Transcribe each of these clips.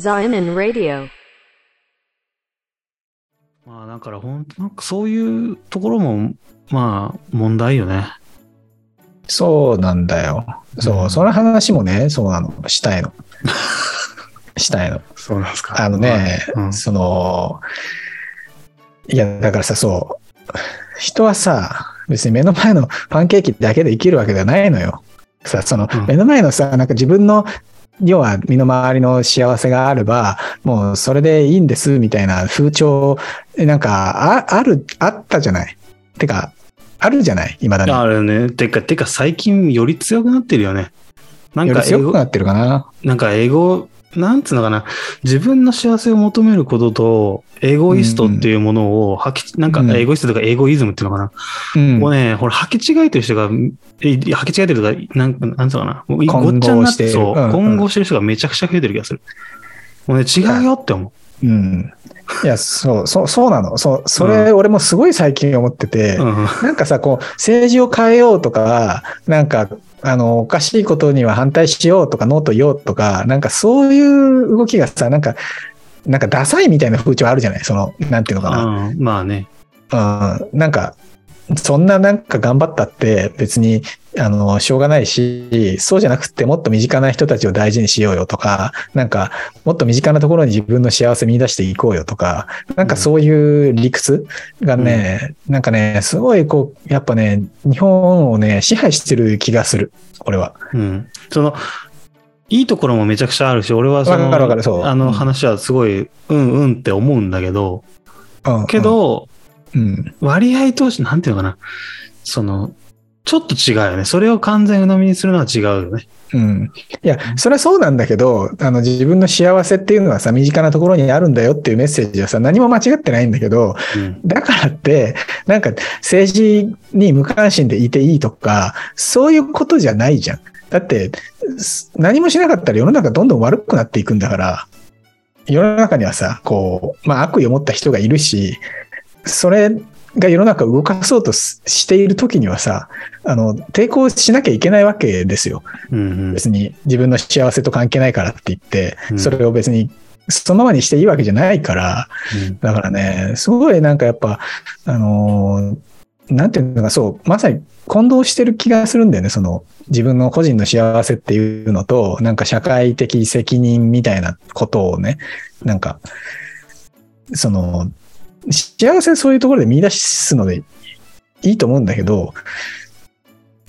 Zion Radio. まあだから本当なんかそういうところもまあ問題よね。そうなんだよ。そう、うんその話もね、そうなの、したいの。したいの。そうなんですかあのね、うんその、いや、だからさ、そう、人はさ、別に目の前のパンケーキだけで生きるわけではないのよ。さ、そのうん目の前のさ、なんか自分の、要は身の回りの幸せがあれば、もうそれでいいんですみたいな風潮、なんか、あある、あったじゃない。てか、あるじゃない、今だに。あるね。てか、てか最近より強くなってるよね。なんか英語強くなってるかな。なんか英語、なんつうのかな、自分の幸せを求めることと、エゴイストっていうものを吐き、なんかうんエゴイストとかエゴイズムっていうのかな。うんもうね、ほら、履き違えてる人が、え履き違えてるとか、なんか、なんつうのかな。もうごっちゃになって、そう、混合してる人がめちゃくちゃ増えてる気がする。もうね、違うよって思うん。いや、そう、そう、そうなの。そう、それ、俺もすごい最近思ってて、う。うん。なんかさ、こう、政治を変えようとか、なんか、あの、おかしいことには反対しようとか、ノーと言おうとか、なんかそういう動きがさ、なんか、なんかダサいみたいな風潮あるじゃない？その、なんていうのかな。うんまあね。うん、なんか、そんななんか頑張ったって別に、あの、しょうがないし、そうじゃなくてもっと身近な人たちを大事にしようよとか、なんか、もっと身近なところに自分の幸せ見出していこうよとか、なんかそういう理屈がね、なんかね、すごいこう、やっぱね、日本をね、支配してる気がする、俺は。うん。その、いいところもめちゃくちゃあるし、俺はその、あの話はすごい、うんうんって思うんだけど、うん、けど、うん、割合として、なんていうのかな。その、ちょっと違うよね。それを完全鵜呑みにするのは違うよね。うん。いや、それはそうなんだけど、あの、自分の幸せっていうのはさ、身近なところにあるんだよっていうメッセージはさ、何も間違ってないんだけど、うん。だからって、なんか政治に無関心でいていいとか、そういうことじゃないじゃん。だって、す何もしなかったら世の中どんどん悪くなっていくんだから、世の中にはさ、こう、まあ悪意を持った人がいるし、それが世の中を動かそうとすしている時にはさ、あの、抵抗しなきゃいけないわけですよ。うん別に自分の幸せと関係ないからって言ってう、んそれを別にそのままにしていいわけじゃないから、うん。だからね、すごいなんかやっぱ、あのーなんていうのか、そう、まさに混同してる気がするんだよね、その、自分の個人の幸せっていうのと、なんか社会的責任みたいなことをね、なんか、その、幸せそういうところで見出すのでいいと思うんだけど、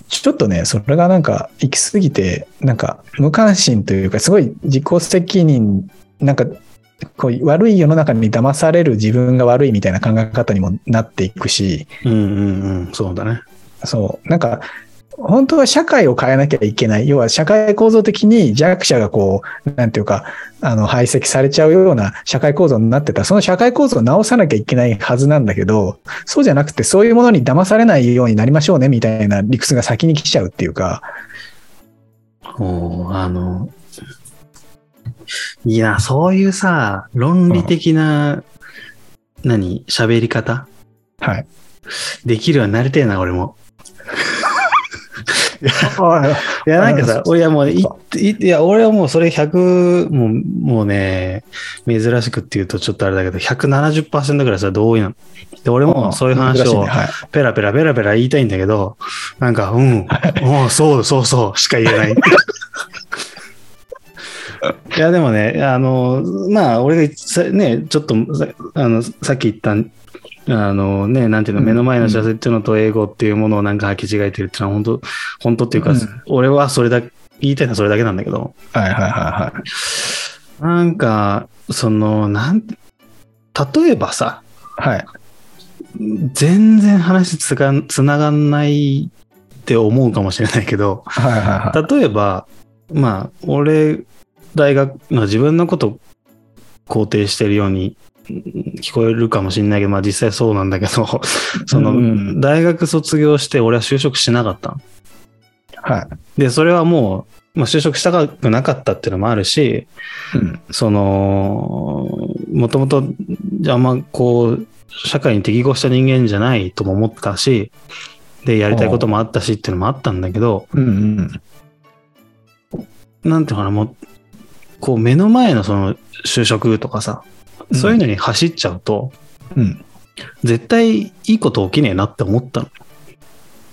ちょっとね、それがなんか行き過ぎて、なんか無関心というか、すごい自己責任、なんかこう悪い世の中に騙される自分が悪いみたいな考え方にもなっていくし、うんうんうん。そうだね。そう、なんか、本当は社会を変えなきゃいけない。要は社会構造的に弱者がこう、なんていうか、あの、排斥されちゃうような社会構造になってた。その社会構造を直さなきゃいけないはずなんだけど、そうじゃなくて、そういうものに騙されないようになりましょうね、みたいな理屈が先に来ちゃうっていうか、おーあの、いや、そういうさ、論理的な、何、喋り方？はい。できるようになりてえな、俺も。いや、なんかさ あ、俺はもうい、いいや、俺はもうそれ100、もう、もうね、珍しくって言うとちょっとあれだけど、170%ぐらいそれ同意なの。で、俺もそういう話を。ペラペラペラペラ言いたいんだけど、なんか、うん、もうそうそうそうしか言えない。いや、でもね、あの、まあ、俺がさね、ちょっとさあのさっき言った、あのね、なんていうの、うん目の前の幸せっていうのと英語っていうものをなんか履き違えてるっていうのは本当、本当っていうか、うん俺はそれだ、言いたいのはそれだけなんだけど、はいはいはいはい。なんか、その、なん、例えばさ、はい。全然話つがつながんないって思うかもしれないけど、はいはいはい。例えば、まあ、俺、大学、まあ、自分のこと肯定してるようにうん聞こえるかもしれないけど、まあ実際そうなんだけど、その、大学卒業して俺は就職しなかったの。はい。で、それはもう、まあ、就職したくなかったっていうのもあるし、うん。その、もともと、あんまこう、社会に適合した人間じゃないとも思ったし、で、やりたいこともあったしっていうのもあったんだけど、うんうん。なんていうのかな、もう、こう目の前のその就職とかさ、そういうのに走っちゃうと、うん。絶対いいこと起きねえなって思ったの。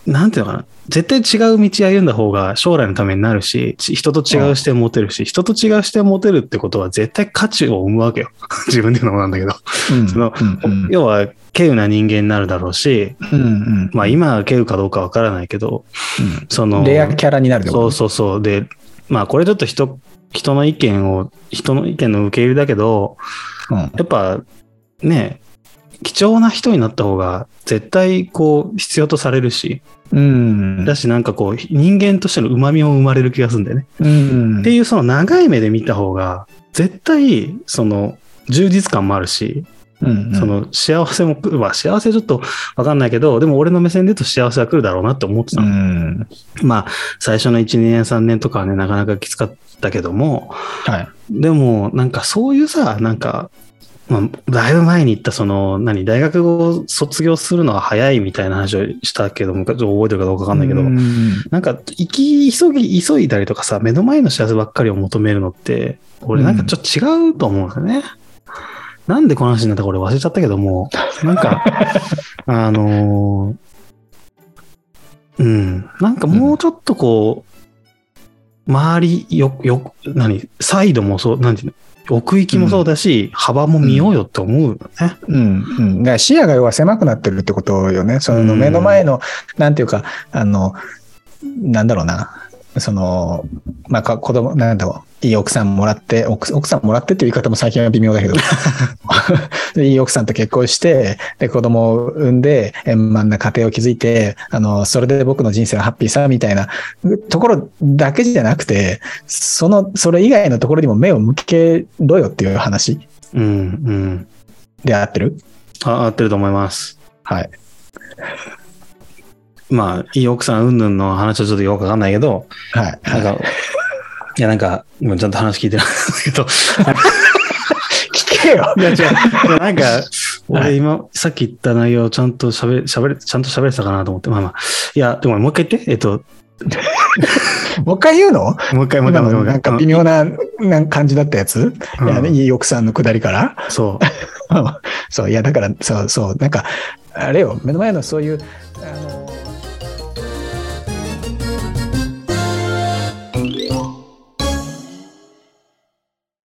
なんていうのかな。絶対違う道歩んだ方が将来のためになるし、ち人と違う視点持てるし、人と違う視点持てるってことは絶対価値を生むわけよ。自分で言うのもなんだけど。うん。そのうん。要は、稀有な人間になるだろうし、うん。うん。まあ今は稀有かどうかわからないけど、その、レアキャラになるそうそうそう。で、まあこれちょっと人、人の意見を、人の意見の受け入れだけど、うん。やっぱね、貴重な人になった方が絶対こう必要とされるし、うん。だしなんかこう人間としての旨味も生まれる気がするんだよね。うん。っていうその長い目で見た方が絶対その充実感もあるし、うん。その幸せもまあ幸せちょっとわかんないけど、でも俺の目線で言うと幸せは来るだろうなって思ってたうの。ん。まあ最初の1、2年、3年とかはね、なかなかきつかったけども、はい。でも、なんかそういうさ、なんか、まあ、だいぶ前に言った、その、何、大学を卒業するのは早いみたいな話をしたけども、ちょっと覚えてるかどうかわかんないけど、うんなんか、生き急ぎ、急いだりとかさ、目の前の幸せばっかりを求めるのって、俺なんかちょっと違うと思うんだよね。なんでこの話になったか俺忘れちゃったけども、なんか、あのーうん、なんかもうちょっとこう、周り、よ、よ、何、サイドもそう、なんていうの、奥行きもそうだし、幅も見ようよって思うよね。うん。うん。だから視野が要は狭くなってるってことよね。そのうん目の前の、なんていうか、あの、なんだろうな。その、まあ、か子供、なんだろう。いい奥さんもらって、奥奥さんもらってっていう言い方も最近は微妙だけど、で いい奥さんと結婚して、で、子供を産んで、円満な家庭を築いて、あの、それで僕の人生はハッピーさ、みたいなところだけじゃなくて、その、それ以外のところにも目を向けろよっていう話うん、うん。で合ってる？あ合ってると思います。はい。まあ、いい奥さんうんぬんの話はちょっとよくわかんないけど、はい。なんか、いや、なんか、もうちゃんと話聞いてないんだけど、聞けよ。いや、違う。なんか、俺今、さっき言った内容、ちゃんと喋れ、喋れ、ちゃんと喋れてたかなと思って、まあまあ。いや、でももう一回言って。えっと、もう一回言うの？もう一回、もう一回、今もう一回。のなんか微妙ななん感じだったやつ、うん。いやいい奥さんのくだりから？そう。そう、いや、だから、そうそう、なんか、あれよ、目の前のそういう、あの、